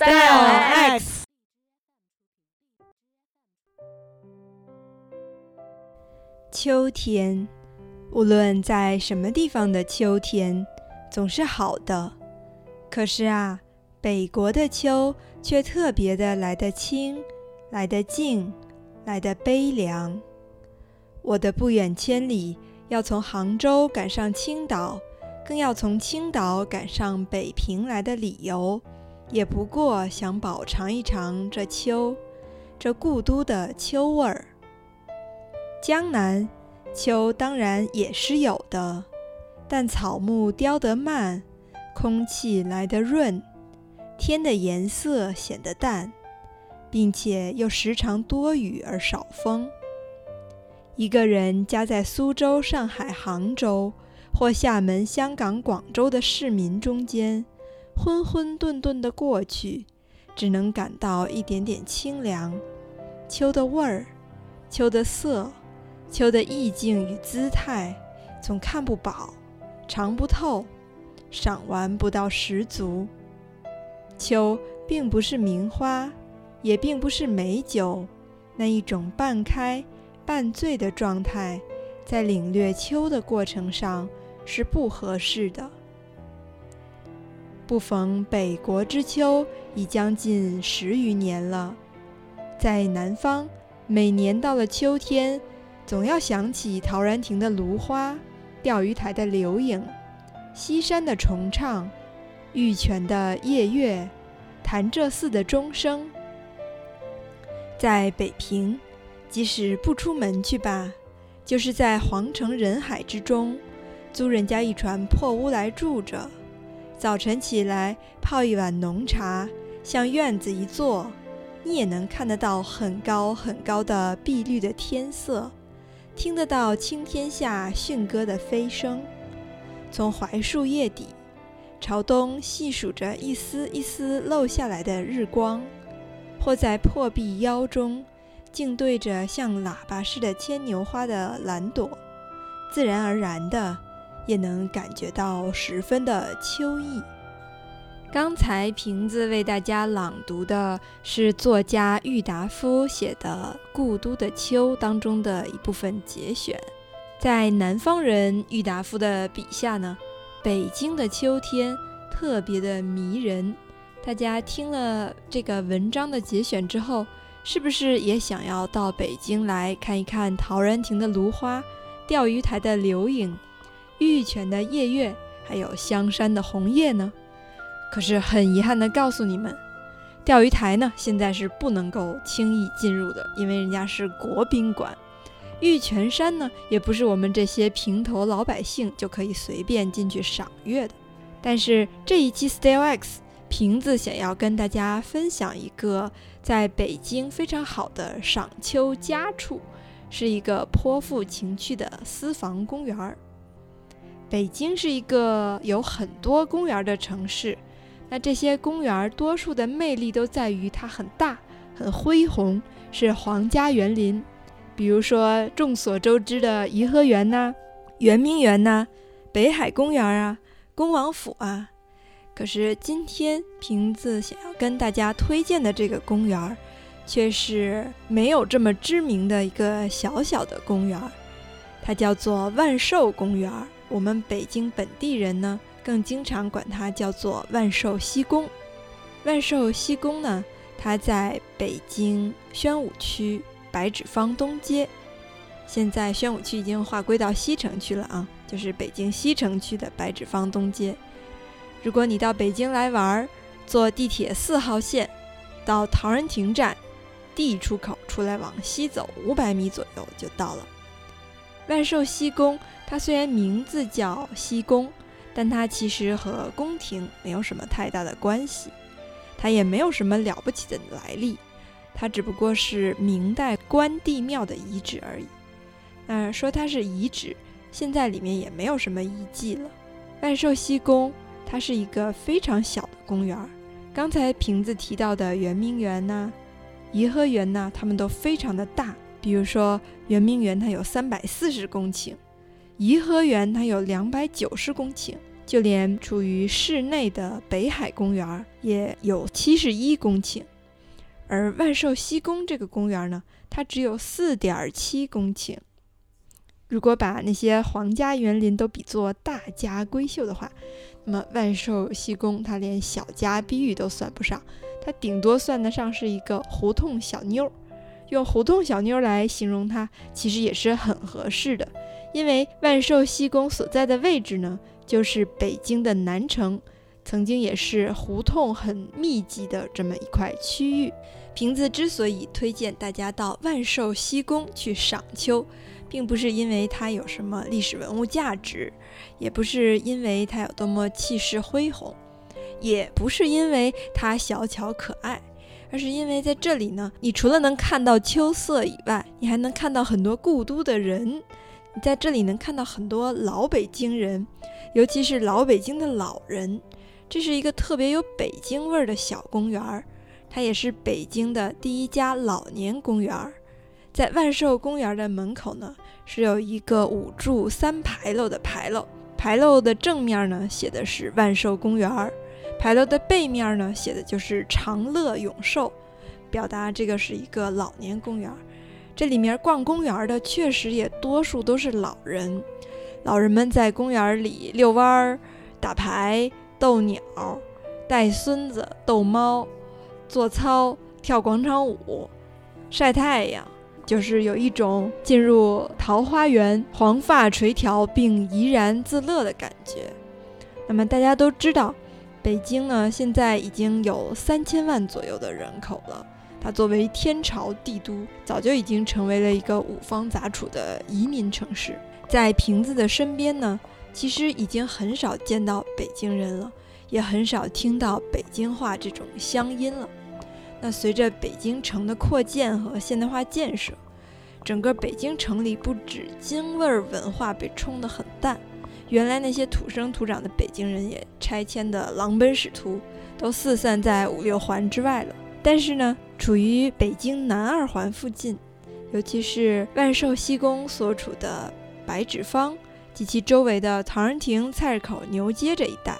Style X。秋天，无论在什么地方的秋天，总是好的。可是啊，北国的秋却特别的来得清，来得静，来得悲凉。我的不远千里，要从杭州赶上青岛，更要从青岛赶上北平来的理由，也不过想饱尝一尝这秋，这故都的秋味儿。江南秋当然也是有的，但草木凋得慢，空气来得润，天的颜色显得淡，并且又时常多雨而少风。一个人夹在苏州、上海、杭州或厦门、香港、广州的市民中间，混混沌沌的过去，只能感到一点点清凉。秋的味儿，秋的色。秋的意境与姿态，总看不饱，尝不透，赏玩不到十足。秋并不是名花，也并不是美酒，那一种半开半醉的状态，在领略秋的过程上是不合适的。不逢北国之秋已将近十余年了，在南方，每年到了秋天。总要想起陶然亭的芦花，钓鱼台的柳影，西山的重唱，玉泉的夜月，潭柘寺的钟声。在北平，即使不出门去吧，就是在皇城人海之中，租人家一船破屋来住着，早晨起来泡一碗浓茶，向院子一坐，你也能看得到很高很高的碧绿的天色。听得到青天下驯鸽的飞声，从槐树叶底朝东细数着一丝一丝漏下来的日光，或在破壁腰中静对着像喇叭似的牵牛花的蓝朵，自然而然的也能感觉到十分的秋意。刚才瓶子为大家朗读的是作家郁达夫写的《故都的秋》当中的一部分节选。在南方人郁达夫的笔下呢，北京的秋天特别的迷人。大家听了这个文章的节选之后，是不是也想要到北京来看一看陶然亭的芦花、钓鱼台的柳影、玉泉的夜月，还有香山的红叶呢？可是很遗憾的告诉你们，钓鱼台呢现在是不能够轻易进入的，因为人家是国宾馆。玉泉山呢也不是我们这些平头老百姓就可以随便进去赏月的。但是这一期 Style X 瓶子想要跟大家分享一个在北京非常好的赏秋佳处，是一个颇富情趣的私房公园儿。北京是一个有很多公园的城市。那这些公园多数的魅力都在于它很大、很恢宏，是皇家园林。比如说众所周知的颐和园呐、圆明园呐、北海公园啊、恭王府啊。可是今天瓶子想要跟大家推荐的这个公园，却是没有这么知名的一个小小的公园，它叫做万寿公园。我们北京本地人呢。更经常管它叫做万寿西宫。万寿西宫呢，它在北京宣武区白纸坊东街。现在宣武区已经划归到西城区了啊，就是北京西城区的白纸坊东街。如果你到北京来玩儿，坐地铁四号线到陶然亭站 D 出口出来，往西走五百米左右就到了。万寿西宫，它虽然名字叫西宫。但它其实和宫廷没有什么太大的关系，它也没有什么了不起的来历，它只不过是明代关帝庙的遗址而已。那说它是遗址，现在里面也没有什么遗迹了。万寿西宫它是一个非常小的公园儿，刚才瓶子提到的圆明园呐、颐和园呐，它们都非常的大。比如说圆明园，它有三百四十公顷。颐和园它有两百九十公顷，就连处于市内的北海公园也有七十一公顷，而万寿西宫这个公园呢，它只有四点七公顷。如果把那些皇家园林都比作大家闺秀的话，那么万寿西宫它连小家碧玉都算不上，它顶多算得上是一个胡同小妞儿。用胡同小妞来形容它，其实也是很合适的，因为万寿西宫所在的位置呢，就是北京的南城，曾经也是胡同很密集的这么一块区域。瓶子之所以推荐大家到万寿西宫去赏秋。并不是因为它有什么历史文物价值，也不是因为它有多么气势恢宏，也不是因为它小巧可爱，而是因为在这里呢，你除了能看到秋色以外，你还能看到很多故都的人。你在这里能看到很多老北京人，尤其是老北京的老人。这是一个特别有北京味儿的小公园儿，它也是北京的第一家老年公园儿。在万寿公园的门口呢，是有一个五柱三牌楼的牌楼。牌楼的正面呢，写的是万寿公园儿；牌楼的背面呢，写的就是长乐永寿，表达这个是一个老年公园。这里面逛公园的确实也多数都是老人，老人们在公园里遛弯儿、打牌、逗鸟、带孙子、逗猫、做操、跳广场舞、晒太阳。就是有一种进入桃花源、黄发垂髫并怡然自乐的感觉。那么大家都知道，北京呢现在已经有三千万左右的人口了。它作为天朝帝都，早就已经成为了一个五方杂处的移民城市。在瓶子的身边呢，其实已经很少见到北京人了，也很少听到北京话这种乡音了。那随着北京城的扩建和现代化建设，整个北京城里不止京味儿文化被冲得很淡，原来那些土生土长的北京人也拆迁的狼奔使突，都四散在五六环之外了。但是呢，处于北京南二环附近，尤其是万寿西宫所处的白纸坊及其周围的唐人亭、菜市口、牛街这一带，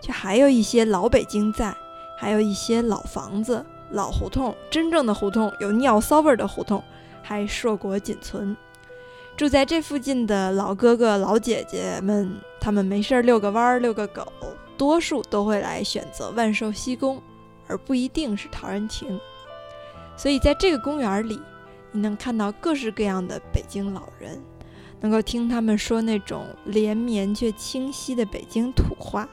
却还有一些老北京在，还有一些老房子。老胡同，真正的胡同，有尿骚味的胡同，还硕果仅存。住在这附近的老哥哥、老姐姐们，他们没事儿遛个弯儿、遛个狗，多数都会来选择万寿西宫，而不一定是陶然亭。所以，在这个公园里，你能看到各式各样的北京老人，能够听他们说那种连绵却清晰的北京土话。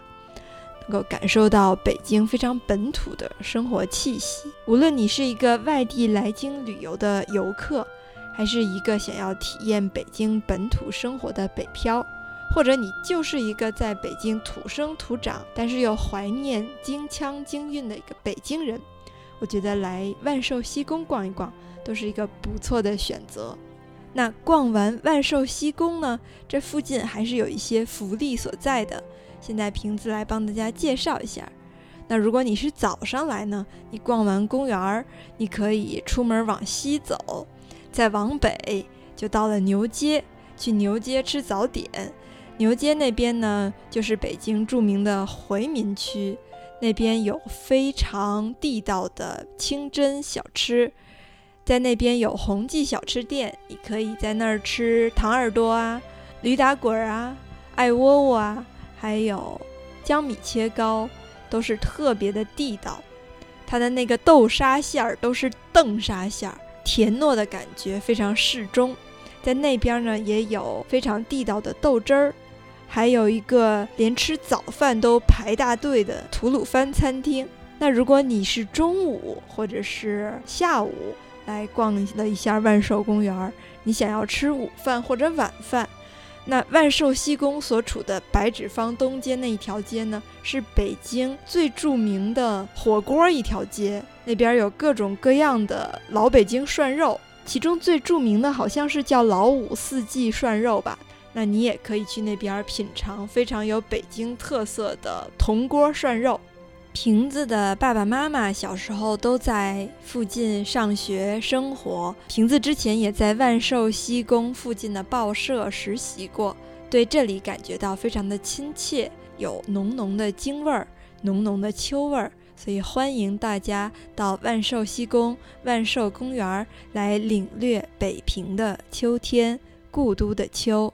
能够感受到北京非常本土的生活气息。无论你是一个外地来京旅游的游客，还是一个想要体验北京本土生活的北漂，或者你就是一个在北京土生土长，但是又怀念京腔京韵的一个北京人，我觉得来万寿西宫逛一逛都是一个不错的选择。那逛完万寿西宫呢，这附近还是有一些福利所在的。现在瓶子来帮大家介绍一下。那如果你是早上来呢，你逛完公园儿，你可以出门往西走，再往北就到了牛街，去牛街吃早点。牛街那边呢，就是北京著名的回民区，那边有非常地道的清真小吃，在那边有红记小吃店，你可以在那儿吃糖耳朵啊、驴打滚啊、艾窝窝啊。还有江米切糕都是特别的地道，它的那个豆沙馅儿都是豆沙馅儿，甜糯的感觉非常适中。在那边呢也有非常地道的豆汁儿，还有一个连吃早饭都排大队的吐鲁番餐厅。那如果你是中午或者是下午来逛了一下万寿公园，你想要吃午饭或者晚饭。那万寿西宫所处的白纸坊东街那一条街呢，是北京最著名的火锅一条街，那边有各种各样的老北京涮肉，其中最著名的好像是叫老五四季涮肉吧。那你也可以去那边品尝非常有北京特色的铜锅涮肉。瓶子的爸爸妈妈小时候都在附近上学生活，瓶子之前也在万寿西宫附近的报社实习过，对这里感觉到非常的亲切，有浓浓的京味儿，浓浓的秋味儿，所以欢迎大家到万寿西宫万寿公园来领略北平的秋天，故都的秋。